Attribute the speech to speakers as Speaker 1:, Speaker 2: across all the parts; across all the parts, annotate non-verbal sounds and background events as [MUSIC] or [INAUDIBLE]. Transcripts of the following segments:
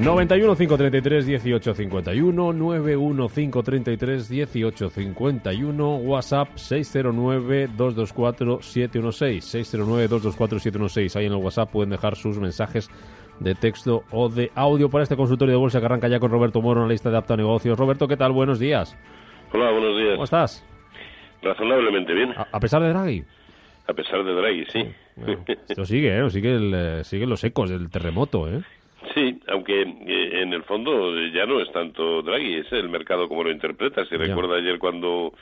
Speaker 1: 91 533 18 51 91 533 18 51 WhatsApp 609 224 716 609 224 716 ahí en el WhatsApp pueden dejar sus mensajes de texto o de audio para este consultorio de bolsa que arranca ya con Roberto Moro, lista de Apta Negocios. Roberto, ¿qué tal? Buenos días.
Speaker 2: Hola, buenos días.
Speaker 1: ¿Cómo estás?
Speaker 2: Razonablemente bien.
Speaker 1: A, pesar de Draghi.
Speaker 2: A pesar de Draghi, sí.
Speaker 1: esto sigue, ¿eh? Sigue el, eh, siguen los ecos del terremoto, ¿eh?
Speaker 2: Sí, aunque eh, en el fondo ya no es tanto Draghi, es el mercado como lo interpreta. Si recuerda ayer cuando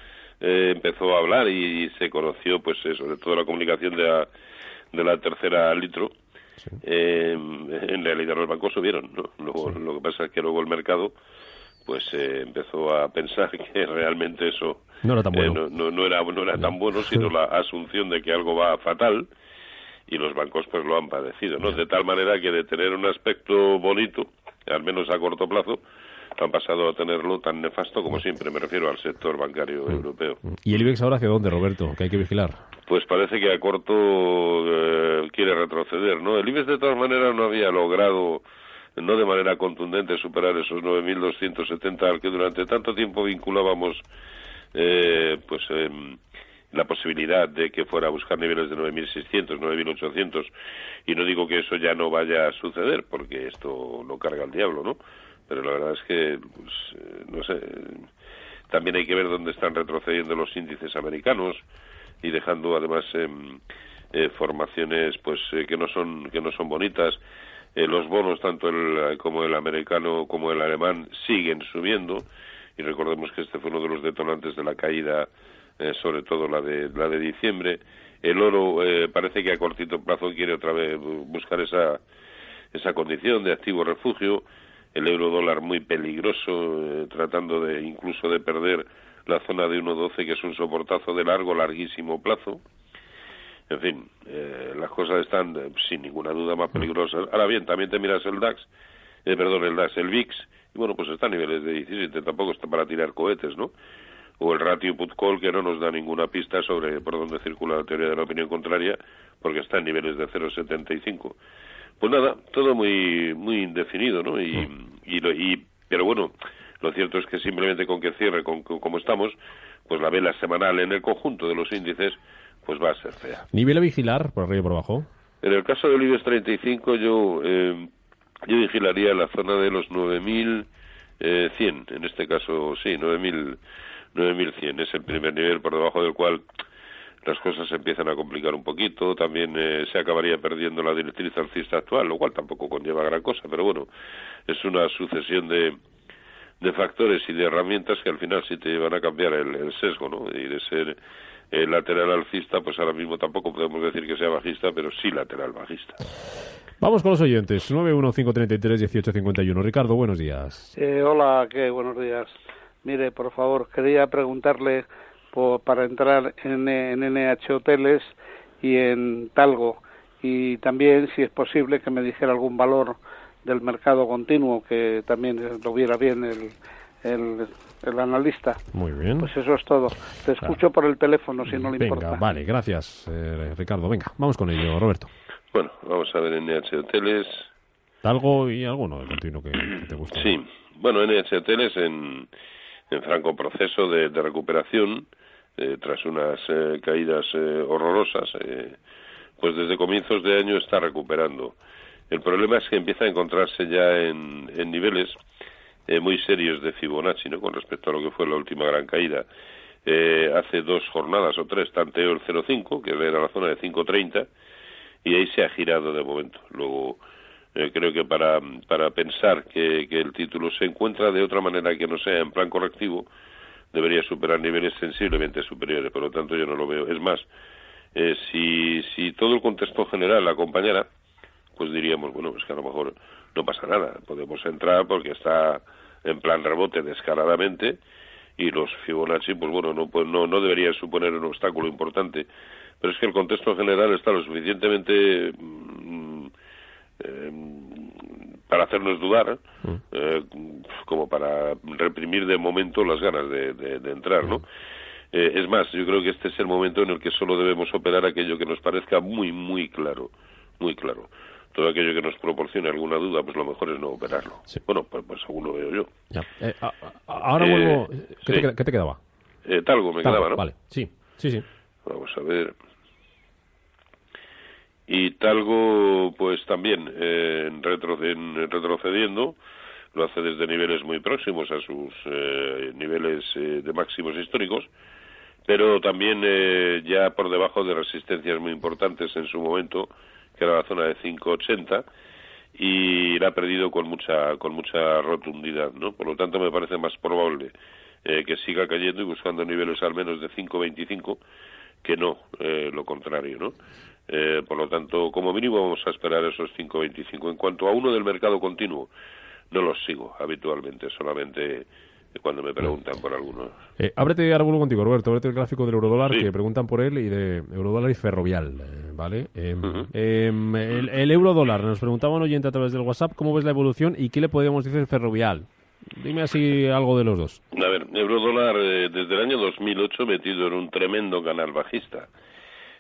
Speaker 2: eh, empezó a hablar y, se conoció, pues sobre todo la comunicación de la, de la tercera litro, eh, en realidad los bancos subieron, ¿no? Lo que pasa es que luego el mercado pues eh, empezó a pensar [LAUGHS] que realmente eso
Speaker 1: no era tan
Speaker 2: eh,
Speaker 1: bueno,
Speaker 2: no, era, no era tan bueno sino la asunción de que algo va fatal y los bancos pues lo han padecido, ¿no? De tal manera que de tener un aspecto bonito, al menos a corto plazo, han pasado a tenerlo tan nefasto como siempre, me refiero al sector bancario mm. europeo.
Speaker 1: ¿Y el IBEX ahora hacia dónde, Roberto? Que hay que vigilar.
Speaker 2: Pues parece que a corto eh, quiere retroceder, ¿no? El IBEX de todas maneras no había logrado, no de manera contundente, superar esos 9.270 al que durante tanto tiempo vinculábamos, eh, pues... la posibilidad de que fuera a buscar niveles de 9.600, 9.800, y no digo que eso ya no vaya a suceder, porque esto lo carga el diablo, ¿no? pero la verdad es que, pues, eh, no sé, también hay que ver dónde están retrocediendo los índices americanos y dejando además em, eh, formaciones pues eh, que no son que no son bonitas los bonos tanto el como el americano como el alemán siguen subiendo y recordemos que este fue uno de los detonantes de la caída sobre todo la de la de diciembre el oro parece que a cortito plazo quiere otra vez buscar esa esa condición de activo refugio el euro dólar muy peligroso, eh, tratando de incluso de perder la zona de 1.12, que es un soportazo de largo, larguísimo plazo. En fin, eh, las cosas están eh, sin ninguna duda más peligrosas. Ahora bien, también te miras el DAX, perdón, el DAX, el VIX, y bueno, pues está a niveles de 17, tampoco está para tirar cohetes, ¿no? O el ratio put-call, que no nos da ninguna pista sobre por dónde circula la teoría de la opinión contraria, porque está en niveles de 0,75. Pues nada, todo muy muy indefinido, ¿no? Y, mm. y, pero bueno, lo cierto es que simplemente con que cierre con, como estamos, pues la vela semanal en el conjunto de los índices, pues va a ser fea.
Speaker 1: ¿Nivel a vigilar por arriba y por abajo?
Speaker 2: En el caso del IBEX 35 yo eh, yo vigilaría la zona de los 9100, eh, en este caso sí, 9000 9100 es el primer nivel por debajo del cual las cosas se empiezan a complicar un poquito, también eh, se acabaría perdiendo la directriz alcista actual, lo cual tampoco conlleva gran cosa, pero bueno, es una sucesión de, de factores y de herramientas que al final sí te llevan a cambiar el, sesgo, ¿no? Y de ser eh, lateral alcista, pues ahora mismo tampoco podemos decir que sea bajista, pero sí lateral bajista.
Speaker 1: Vamos con los oyentes. 915331851. Ricardo, buenos días.
Speaker 3: Eh, hola, ¿qué? Buenos días. Mire, por favor, quería preguntarle para entrar en, en NH Hoteles y en Talgo. Y también, si es posible, que me dijera algún valor del mercado continuo, que también lo viera bien el, el, analista.
Speaker 1: Muy bien.
Speaker 3: Pues eso es todo. Te escucho por el teléfono, si no le importa.
Speaker 1: Vale, gracias, eh, Ricardo. Venga, vamos con ello, Roberto.
Speaker 2: Bueno, vamos a ver NH Hoteles.
Speaker 1: ¿Algo y alguno de continuo que, te guste?
Speaker 2: Sí, bueno, NH Hoteles en, en franco proceso de recuperación eh, tras unas eh, caídas eh, horrorosas, pues desde comienzos de año está recuperando. El problema es que empieza a encontrarse ya en, en niveles muy serios de Fibonacci, ¿no? Con respecto a lo que fue la última gran caída. hace dos jornadas o tres tanteó el 0,5, que era la zona de 5,30, y ahí se ha girado de momento. Luego, creo que para, para pensar que, que el título se encuentra de otra manera que no sea en plan correctivo, debería superar niveles sensiblemente superiores, por lo tanto yo no lo veo. Es más, eh, si, si todo el contexto general acompañara, pues diríamos, bueno, pues que a lo mejor no pasa nada, podemos entrar porque está en plan rebote descaradamente y los Fibonacci, pues bueno, no, pues no, no deberían suponer un obstáculo importante, pero es que el contexto general está lo suficientemente mm, eh, para hacernos dudar, mm. eh, como para reprimir de momento las ganas de, de, entrar, ¿no? Mm. Eh, es más, yo creo que este es el momento en el que solo debemos operar aquello que nos parezca muy, muy claro, muy claro. todo aquello que nos proporcione alguna duda, pues lo mejor es no operarlo. Bueno, pues, pues, según lo veo yo.
Speaker 1: Eh, ahora vuelvo. ¿Qué, te, quedaba?
Speaker 2: talgo me quedaba, ¿no?
Speaker 1: Vale, sí, sí, sí.
Speaker 2: Vamos a ver. Y Talgo, pues también eh, retrocediendo, lo hace desde niveles muy próximos a sus eh, niveles eh, de máximos históricos, pero también eh, ya por debajo de resistencias muy importantes en su momento, que era la zona de 580, y la ha perdido con mucha, con mucha rotundidad, ¿no? Por lo tanto, me parece más probable que siga cayendo y buscando niveles al menos de 525 que no lo contrario, ¿no? Eh, por lo tanto, como mínimo vamos a esperar esos 5.25. En cuanto a uno del mercado continuo, no los sigo habitualmente, solamente cuando me preguntan por algunos.
Speaker 1: Eh, ábrete ahora contigo, Roberto, ábrete el gráfico del eurodólar, que preguntan por él, y de eurodólar y ferrovial, eh, ¿vale? Em, em, el, el eurodólar, nos preguntaba un oyente a través del WhatsApp, ¿cómo ves la evolución y qué le podríamos decir ferrovial? Dime así algo de los dos.
Speaker 2: A ver, eurodólar eh, desde el año 2008 metido en un tremendo canal bajista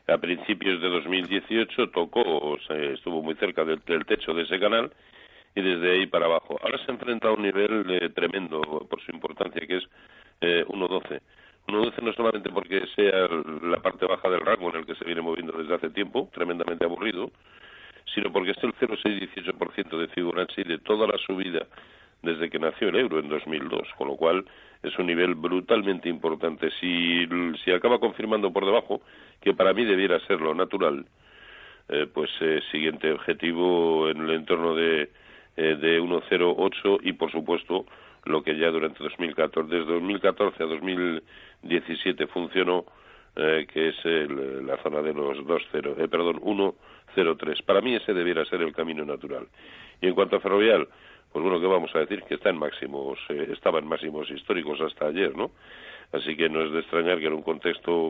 Speaker 2: a principios de 2018 tocó, o estuvo muy cerca del, techo de ese canal y desde ahí para abajo. Ahora se enfrenta a un nivel eh, tremendo por su importancia, que es eh, 1.12. 1.12 no solamente porque sea la parte baja del rango en el que se viene moviendo desde hace tiempo, tremendamente aburrido, sino porque es el 0,6-18% de Fibonacci de toda la subida desde que nació el euro en 2002, con lo cual es un nivel brutalmente importante. Si, si acaba confirmando por debajo, que para mí debiera ser lo natural, eh, pues eh, siguiente objetivo en el entorno de, eh, de 1,08 y por supuesto lo que ya durante 2014, desde 2014 a 2017 funcionó, eh, que es la zona de los 2,0, eh, perdón, 1,03. Para mí ese debiera ser el camino natural. Y en cuanto a Ferrovial, pues bueno, ¿qué vamos a decir? Que está en máximos, eh, estaba en máximos históricos hasta ayer, ¿no? Así que no es de extrañar que en un contexto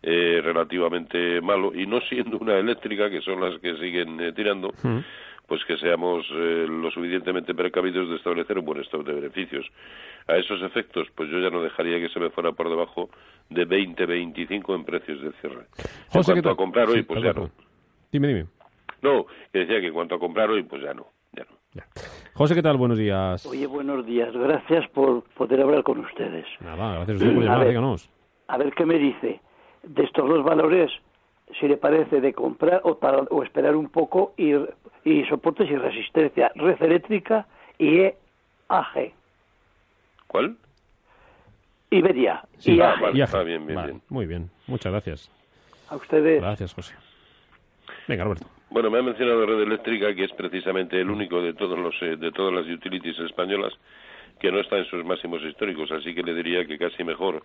Speaker 2: eh, relativamente malo y no siendo una eléctrica, que son las que siguen eh, tirando, pues que seamos lo suficientemente precavidos de establecer un buen estado de beneficios. A esos efectos, pues yo ya no dejaría que se me fuera por debajo de 20-25 en precios de cierre. en cuanto a comprar hoy, pues ya no.
Speaker 1: Dime, dime.
Speaker 2: No, que decía que en cuanto a comprar hoy, pues ya no. Ya.
Speaker 1: José, ¿qué tal? Buenos días.
Speaker 4: Oye, buenos días. Gracias por poder hablar con ustedes.
Speaker 1: Nada, gracias a usted por llamar, díganos.
Speaker 4: A ver qué me dice de estos dos valores, si le parece de comprar o, para, o esperar un poco y, y soportes y resistencia. Red eléctrica y EAG.
Speaker 2: ¿Cuál?
Speaker 4: Iberia.
Speaker 2: Sí, IAG. Ah, bien, bien, bien.
Speaker 1: Muy bien, muchas gracias.
Speaker 4: A ustedes.
Speaker 1: Gracias, José. Venga, Roberto.
Speaker 2: Bueno, me ha mencionado Red Eléctrica, que es precisamente el único de todos los eh, de todas las utilities españolas que no está en sus máximos históricos, así que le diría que casi mejor,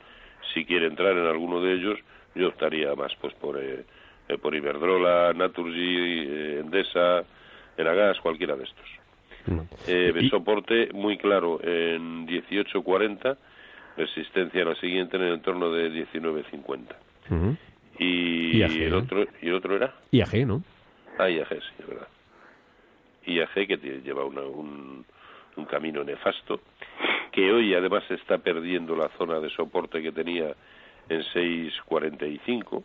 Speaker 2: si quiere entrar en alguno de ellos, yo optaría más pues por eh, eh por Iberdrola, Naturgy, eh, Endesa, Enagas, cualquiera de estos. Mm. Eh, soporte muy claro en 18.40, resistencia a la siguiente en el entorno de 19.50. Y, el otro y el otro era
Speaker 1: IAG, ¿no?
Speaker 2: Ah, IAG, sí, es verdad. IAG que lleva un, un camino nefasto, que hoy además está perdiendo la zona de soporte que tenía en 6.45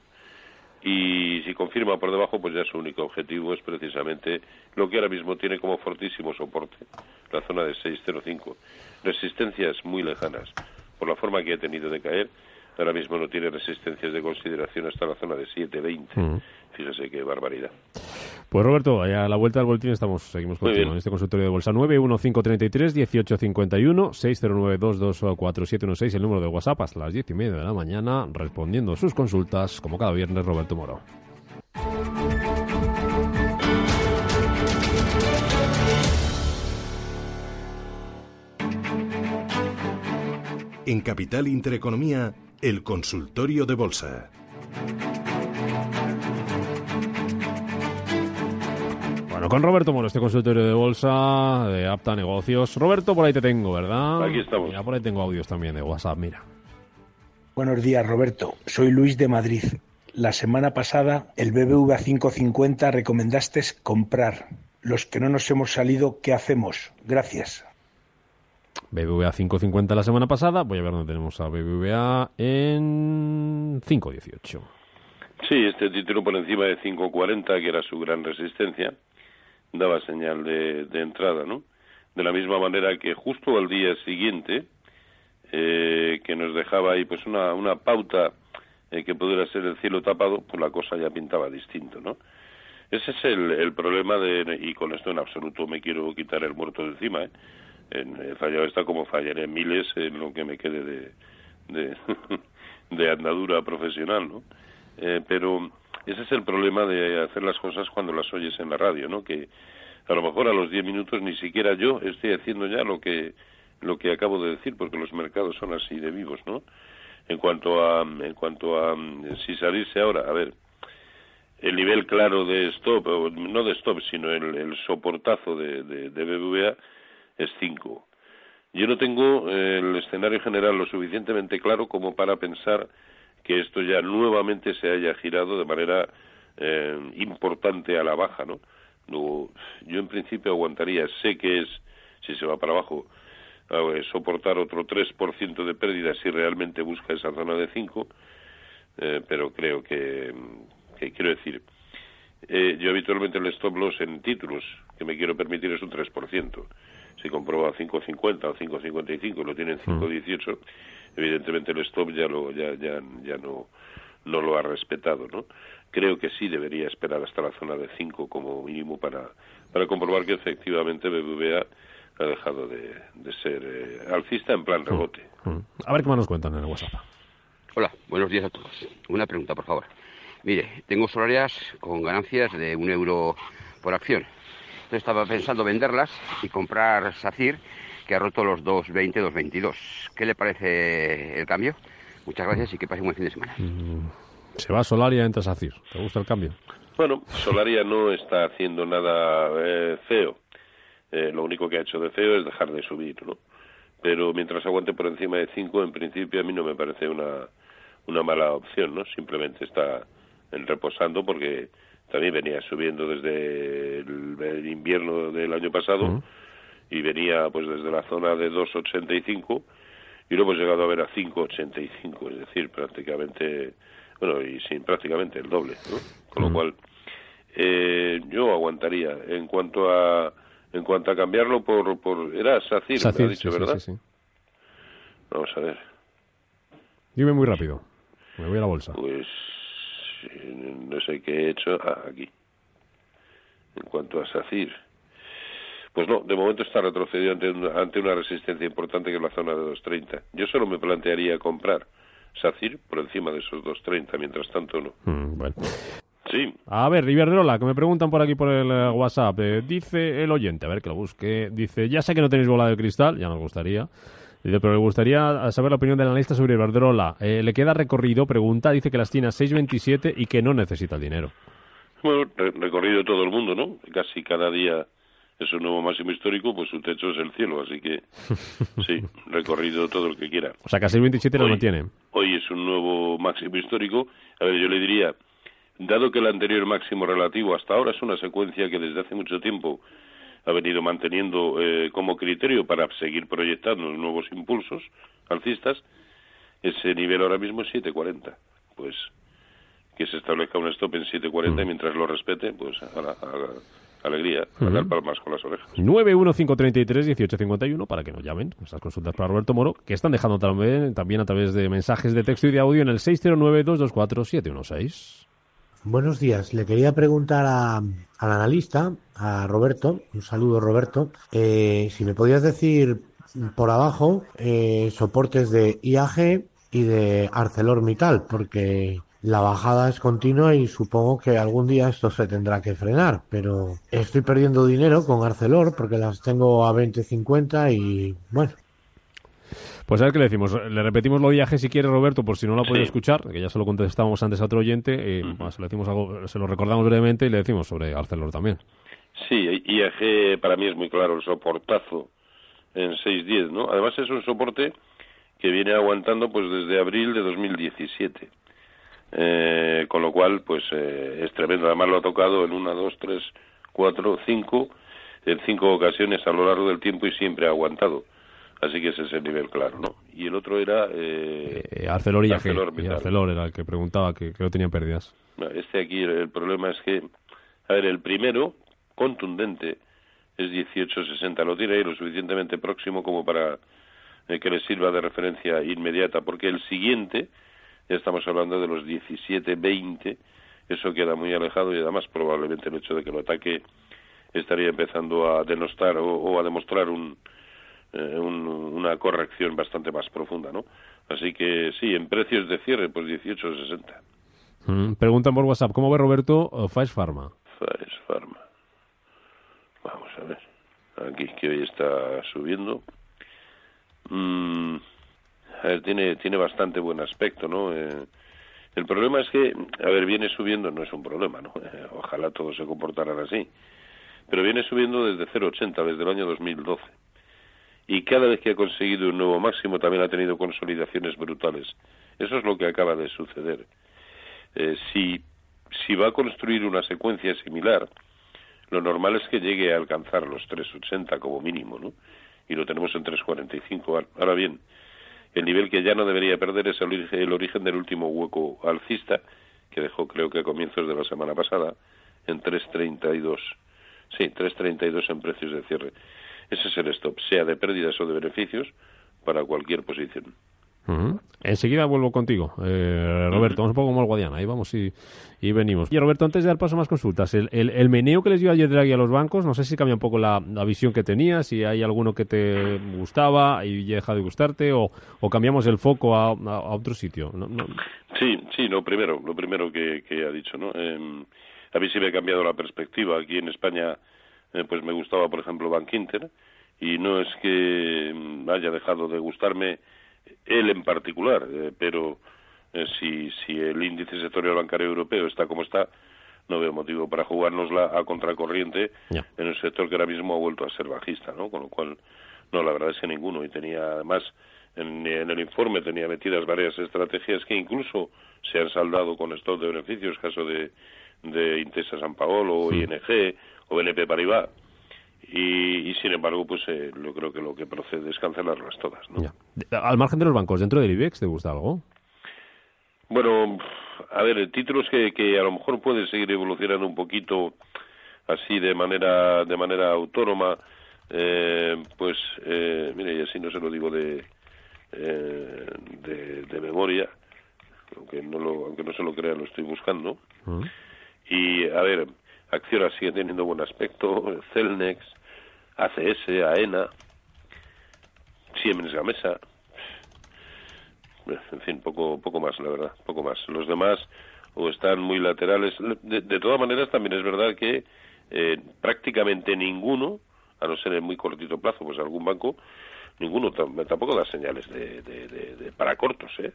Speaker 2: y si confirma por debajo, pues ya su único objetivo es precisamente lo que ahora mismo tiene como fortísimo soporte, la zona de 6.05. Resistencias muy lejanas, por la forma que ha tenido de caer, ahora mismo no tiene resistencias de consideración hasta la zona de 7.20. Fíjese qué barbaridad.
Speaker 1: Pues Roberto, a la vuelta del boletín estamos, seguimos contigo en este consultorio de bolsa 915331851 609224716 el número de WhatsApp hasta las diez y media de la mañana respondiendo sus consultas como cada viernes Roberto Moro.
Speaker 5: En Capital Intereconomía, el consultorio de bolsa.
Speaker 1: Bueno, con Roberto Moro, este consultorio de bolsa de Apta Negocios. Roberto, por ahí te tengo, ¿verdad?
Speaker 2: Aquí estamos.
Speaker 1: Ya por ahí tengo audios también de WhatsApp, mira.
Speaker 6: Buenos días, Roberto. Soy Luis de Madrid. La semana pasada, el BBVA 550 recomendaste comprar. Los que no nos hemos salido, ¿qué hacemos? Gracias.
Speaker 1: BBVA 5.50 la semana pasada. Voy a ver dónde tenemos a BBVA en 5.18.
Speaker 2: Sí, este título por encima de 5.40, que era su gran resistencia, daba señal de, de entrada, ¿no? De la misma manera que justo al día siguiente, eh, que nos dejaba ahí pues una, una pauta eh, que pudiera ser el cielo tapado, pues la cosa ya pintaba distinto, ¿no? Ese es el, el problema de, y con esto en absoluto me quiero quitar el muerto de encima, ¿eh? He fallado esta como fallaré miles en lo que me quede de, de, [LAUGHS] de andadura profesional, ¿no? Eh, pero ese es el problema de hacer las cosas cuando las oyes en la radio, ¿no? Que a lo mejor a los 10 minutos ni siquiera yo estoy haciendo ya lo que lo que acabo de decir, porque los mercados son así de vivos, ¿no? En cuanto a en cuanto a si salirse ahora, a ver, el nivel claro de stop, no de stop, sino el, el soportazo de, de, de BBVA es 5. Yo no tengo el escenario general lo suficientemente claro como para pensar que esto ya nuevamente se haya girado de manera eh, importante a la baja, ¿no? Luego, yo en principio aguantaría, sé que es, si se va para abajo, soportar otro 3% de pérdida si realmente busca esa zona de 5, eh, pero creo que, que quiero decir, eh, yo habitualmente el stop loss en títulos que me quiero permitir es un 3%. Si compro a 5.50 o 5.55 lo tienen 5.18, evidentemente el stop ya lo ya ya ya no no lo ha respetado, ¿no? Creo que sí debería esperar hasta la zona de 5 como mínimo para para comprobar que efectivamente BBVA ha dejado de, de ser eh, alcista en plan rebote.
Speaker 1: Mm. A ver qué más nos cuentan en el WhatsApp.
Speaker 7: Hola, buenos días a todos. Una pregunta, por favor. Mire, tengo solarias con ganancias de un euro por acción. Estaba pensando venderlas y comprar SACIR, que ha roto los 2.20, 2.22. ¿Qué le parece el cambio? Muchas gracias y que pase un buen fin de semana.
Speaker 1: Mm. Se va a Solaria, entra SACIR. ¿Te gusta el cambio?
Speaker 2: Bueno, Solaria no está haciendo nada eh, feo. Eh, lo único que ha hecho de feo es dejar de subir, ¿no? Pero mientras aguante por encima de 5, en principio a mí no me parece una, una mala opción, ¿no? Simplemente está en reposando porque también venía subiendo desde el, el invierno del año pasado y venía pues desde la zona de 2.85 y lo hemos llegado a ver a 5.85, es decir, prácticamente, bueno, y sin prácticamente el doble, ¿no? Con lo cual, eh, yo aguantaría. En cuanto a en cuanto a cambiarlo por, por era SACIR, me
Speaker 1: SACIR,
Speaker 2: ha dicho,
Speaker 1: sí, sí,
Speaker 2: ¿verdad?
Speaker 1: sí, sí.
Speaker 2: Vamos a ver.
Speaker 1: Dime muy rápido. Me voy a la bolsa.
Speaker 2: Pues no sé qué he hecho. Ah, aquí. En cuanto a SACIR. Pues no, de momento está retrocedido ante una, ante una resistencia importante que es la zona de 2.30. Yo solo me plantearía comprar SACIR por encima de esos 2.30, mientras tanto no.
Speaker 1: Mm, bueno.
Speaker 2: Sí,
Speaker 1: A ver, Iberdrola, que me preguntan por aquí por el eh, WhatsApp. eh, dice el oyente, a ver que lo busque. Dice, ya sé que no tenéis bola de cristal, ya nos gustaría. Dice, pero le gustaría saber la opinión del analista sobre Iberdrola. Eh, le queda recorrido, pregunta, dice que las tiene a 6.27 y que no necesita el dinero.
Speaker 2: bueno, re- recorrido todo el mundo, ¿no? Casi cada día es un nuevo máximo histórico, pues su techo es el cielo, así que [LAUGHS] sí, recorrido todo el que quiera.
Speaker 1: O sea, que a 6.27 lo mantiene.
Speaker 2: Hoy es un nuevo máximo histórico. A ver, yo le diría, dado que el anterior máximo relativo hasta ahora es una secuencia que desde hace mucho tiempo ha venido manteniendo eh, como criterio para seguir proyectando nuevos impulsos alcistas, ese nivel ahora mismo es 7.40. Pues que se establezca un stop en 7.40 y mientras lo respete, pues a la, a la- alegría, a dar palmas con las orejas.
Speaker 1: 915331851 para que nos llamen. Estas consultas para Roberto Moro, que están dejando también, también a través de mensajes de texto y de audio en el 609224716.
Speaker 8: Buenos días. Le quería preguntar a- al analista, a Roberto, un saludo Roberto, eh, si me podías decir por abajo eh, soportes de IAG y de ArcelorMittal, porque la bajada es continua y supongo que algún día esto se tendrá que frenar, pero estoy perdiendo dinero con Arcelor porque las tengo a 20.50 y bueno,
Speaker 1: Pues a ver qué le decimos. Le repetimos lo de viaje si quiere, Roberto, por si no lo ha podido
Speaker 2: Sí.
Speaker 1: escuchar, que ya se lo contestábamos antes a otro oyente. eh, más, le decimos algo, se lo recordamos brevemente y le decimos sobre Arcelor también.
Speaker 2: Sí, IAG para mí es muy claro el soportazo en 6.10, ¿no? Además es un soporte que viene aguantando pues desde abril de 2017. Eh, con lo cual, pues eh, es tremendo. Además lo ha tocado en una, dos, tres, cuatro, cinco, en cinco ocasiones a lo largo del tiempo y siempre ha aguantado. Así que ese es el nivel claro, ¿no? Y el otro era... Eh,
Speaker 1: Eh, Arcelor y. Y Arcelor era el que preguntaba que, que no tenían pérdidas.
Speaker 2: Este aquí el problema es que, a ver, el primero contundente es 18.60. Lo tiene ahí lo suficientemente próximo como para eh, que le sirva de referencia inmediata, porque el siguiente, ya estamos hablando de los 17.20, eso queda muy alejado y además probablemente el hecho de que lo ataque estaría empezando a denostar o, a demostrar eh, un, una corrección bastante más profunda, ¿no? Así que sí, en precios de cierre, pues 18.60.
Speaker 1: Mm, preguntan por WhatsApp, ¿cómo ve Roberto Faes Pharma?
Speaker 2: Faes Pharma. Vamos a ver. Aquí que hoy está subiendo. Mm, a ver, tiene, tiene bastante buen aspecto, ¿no? Eh, el problema es que, a ver, viene subiendo, no es un problema, ¿no? Eh, ojalá todos se comportaran así. Pero viene subiendo desde 0,80, desde el año 2012. Y cada vez que ha conseguido un nuevo máximo también ha tenido consolidaciones brutales. Eso es lo que acaba de suceder. Eh, si, si va a construir una secuencia similar, lo normal es que llegue a alcanzar los 3,80 como mínimo, ¿no? Y lo tenemos en 3,45. Ahora bien, el nivel que ya no debería perder es el, origen del último hueco alcista, que dejó creo que a comienzos de la semana pasada, en 3,32. Sí, 3,32 en precios de cierre. Ese es el stop, sea de pérdidas o de beneficios, para cualquier posición.
Speaker 1: Enseguida vuelvo contigo, eh, Roberto. Vamos un poco como el Guadiana, ahí vamos y, venimos. Y Roberto, antes de dar paso a más consultas, el, el, meneo que les dio ayer Draghi a los bancos, no sé si cambia un poco la, visión que tenías, si hay alguno que te gustaba y deja de gustarte, o, o cambiamos el foco a, otro sitio.
Speaker 2: Sí, sí, lo primero, lo primero que, ha dicho, ¿no? Em, a mí sí me ha cambiado la perspectiva. Aquí en España, eh, pues me gustaba, por ejemplo, Bank Inter, y no es que mm, haya dejado de gustarme él en particular, eh, pero eh, si, si el índice sectorial bancario europeo está como está, no veo motivo para jugárnosla a contracorriente en un sector que ahora mismo ha vuelto a ser bajista, ¿no? Con lo cual, no, la verdad es que ninguno. Y tenía, además, en, el informe tenía metidas varias estrategias que incluso se han saldado con estos de beneficios, caso de, de Intesa San Paolo, ING o BNP Paribas y, sin embargo, pues eh, yo creo que lo que procede es cancelarlas todas. ¿no?
Speaker 1: Al margen de los bancos, ¿dentro del IBEX te gusta algo?
Speaker 2: Bueno, a ver, títulos que, que a lo mejor pueden seguir evolucionando un poquito así de manera de manera autónoma, eh, pues eh, mire, y así no se lo digo de, eh, de, memoria, aunque no, lo, aunque no se lo crea, lo estoy buscando. Mm. Y, a ver, Acciona sigue teniendo buen aspecto, Celnex, ACS, AENA, Siemens Gamesa, en fin, poco, poco más, la verdad, poco más. Los demás o están muy laterales. De, todas maneras, también es verdad que eh, prácticamente ninguno, a no ser en muy cortito plazo, pues algún banco, ninguno tampoco da señales de, de, para cortos, ¿eh?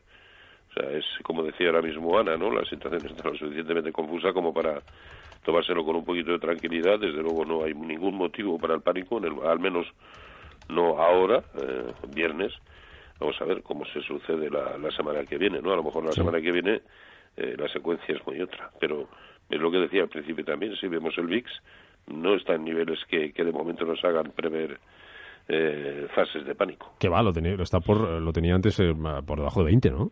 Speaker 2: Sea, es como decía ahora mismo Ana, ¿no? La situación está lo suficientemente confusa como para tomárselo con un poquito de tranquilidad. Desde luego no hay ningún motivo para el pánico, al menos no ahora, eh, viernes. Vamos a ver cómo se sucede la, semana que viene, ¿no? A lo mejor la semana que viene eh, la secuencia es muy otra. Pero es lo que decía al principio también, si vemos el VIX, no está en niveles que, que de momento nos hagan prever eh, fases de pánico.
Speaker 1: Que va, lo tenía, está por, lo tenía antes por debajo de 20, ¿no?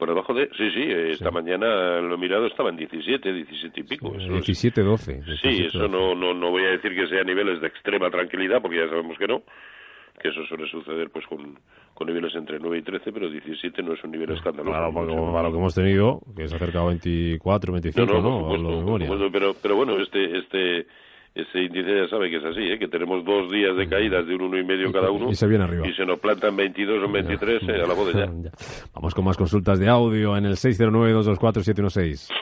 Speaker 2: Por debajo de. Sí, sí, esta mañana lo he mirado, estaba en 17, 17 y pico.
Speaker 1: 17, 12.
Speaker 2: sí, eso No, no, no voy a decir que sea niveles de extrema tranquilidad, porque ya sabemos que no, que eso suele suceder pues con, con niveles entre 9 y 13, pero 17 no es un nivel escandaloso.
Speaker 1: Claro, para, lo que hemos tenido, que es acerca de 24, 25, ¿no?
Speaker 2: no, no pero, pero bueno, este, este, ese índice ya sabe que es así, ¿eh? que tenemos dos días de caídas de un uno y medio cada uno
Speaker 1: y se viene arriba
Speaker 2: y se nos plantan 22 o 23 eh, a la boda [LAUGHS] ya.
Speaker 1: Vamos con más consultas de audio en el 609-224-716.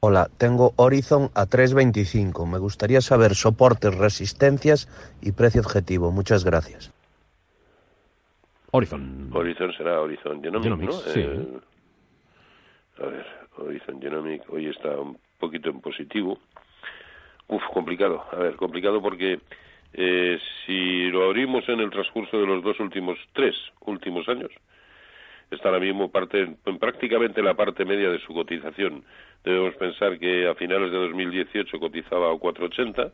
Speaker 9: Hola, tengo Horizon a 3.25. Me gustaría saber soportes, resistencias y precio objetivo. Muchas gracias.
Speaker 1: Horizon.
Speaker 2: Horizon será Horizon Genomic, ¿no? Sí. Eh, a ver, Horizon Genomic hoy está un poquito en positivo Uf, complicado. A ver, complicado porque eh, si lo abrimos en el transcurso de los dos últimos, tres últimos años, está ahora mismo parte, en prácticamente la parte media de su cotización. Debemos pensar que a finales de 2018 cotizaba a 4,80,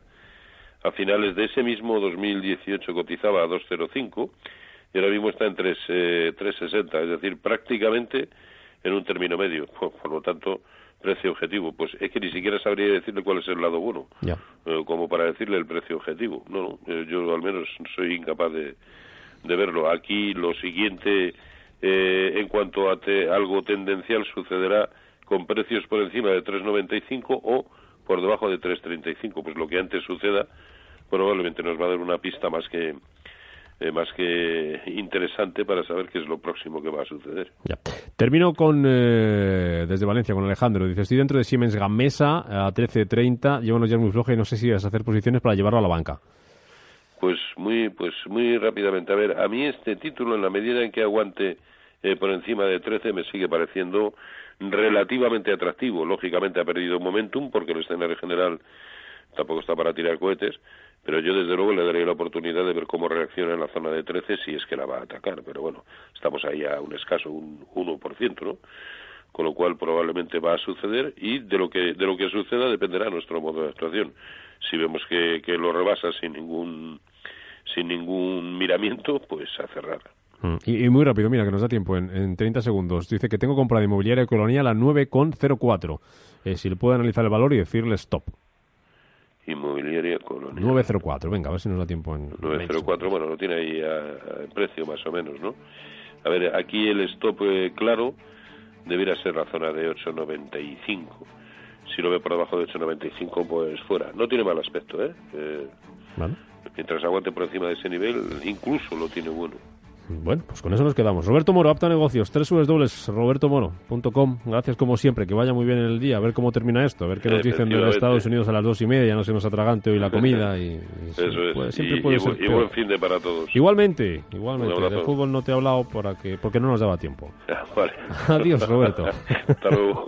Speaker 2: a finales de ese mismo 2018 cotizaba a 2,05 y ahora mismo está en 3, eh, 3,60, es decir, prácticamente en un término medio. [LAUGHS] Por lo tanto, precio objetivo. Pues es que ni siquiera sabría decirle cuál es el lado bueno, eh, como para decirle el precio objetivo. No, eh, yo al menos soy incapaz de, de verlo. Aquí lo siguiente, eh, en cuanto a algo tendencial, sucederá con precios por encima de 3,95 o por debajo de 3,35. Pues lo que antes suceda probablemente nos va a dar una pista más que eh, más que interesante para saber qué es lo próximo que va a suceder.
Speaker 1: Ya. Termino con eh, desde Valencia con Alejandro. Dice, estoy dentro de Siemens Gamesa a 13.30, llevo unos días muy floja y no sé si vas a hacer posiciones para llevarlo a la banca.
Speaker 2: Pues muy, pues muy rápidamente. A ver, a mí este título, en la medida en que aguante eh, por encima de 13, me sigue pareciendo relativamente atractivo. Lógicamente ha perdido momentum porque el escenario general tampoco está para tirar cohetes, pero yo desde luego le daré la oportunidad de ver cómo reacciona en la zona de 13 si es que la va a atacar, pero bueno, estamos ahí a un escaso, un 1%, ¿no? Con lo cual probablemente va a suceder y de lo que, de lo que suceda dependerá nuestro modo de actuación. Si vemos que, que lo rebasa sin ningún, sin ningún miramiento, pues a cerrar.
Speaker 1: Mm. Y, muy rápido, mira, que nos da tiempo en, en 30 segundos. Dice que tengo comprada inmobiliaria colonial a 9,04. Eh, si le puedo analizar el valor y decirle stop.
Speaker 2: Inmobiliaria Colonia.
Speaker 1: 904, venga, a ver si nos da tiempo en.
Speaker 2: 904, bueno, lo tiene ahí a, precio más o menos, ¿no? A ver, aquí el stop eh, claro debiera ser la zona de 895. Si lo ve por debajo de 895, pues fuera. No tiene mal aspecto, ¿eh? eh ¿Vale? Mientras aguante por encima de ese nivel, incluso lo tiene bueno.
Speaker 1: Bueno, pues con eso nos quedamos. Roberto Moro, apta negocios, tres dobles, robertomoro.com. Gracias como siempre, que vaya muy bien el día, a ver cómo termina esto, a ver qué nos dicen de Estados Unidos a las dos y media, no se nos atragante hoy la comida. Y, [LAUGHS]
Speaker 2: eso es, siempre puede ser y buen fin de para todos.
Speaker 1: Igualmente, igualmente. De fútbol no te he hablado para que, porque no nos daba tiempo. [LAUGHS]
Speaker 2: vale. [LAUGHS]
Speaker 1: Adiós, Roberto.
Speaker 2: Hasta luego.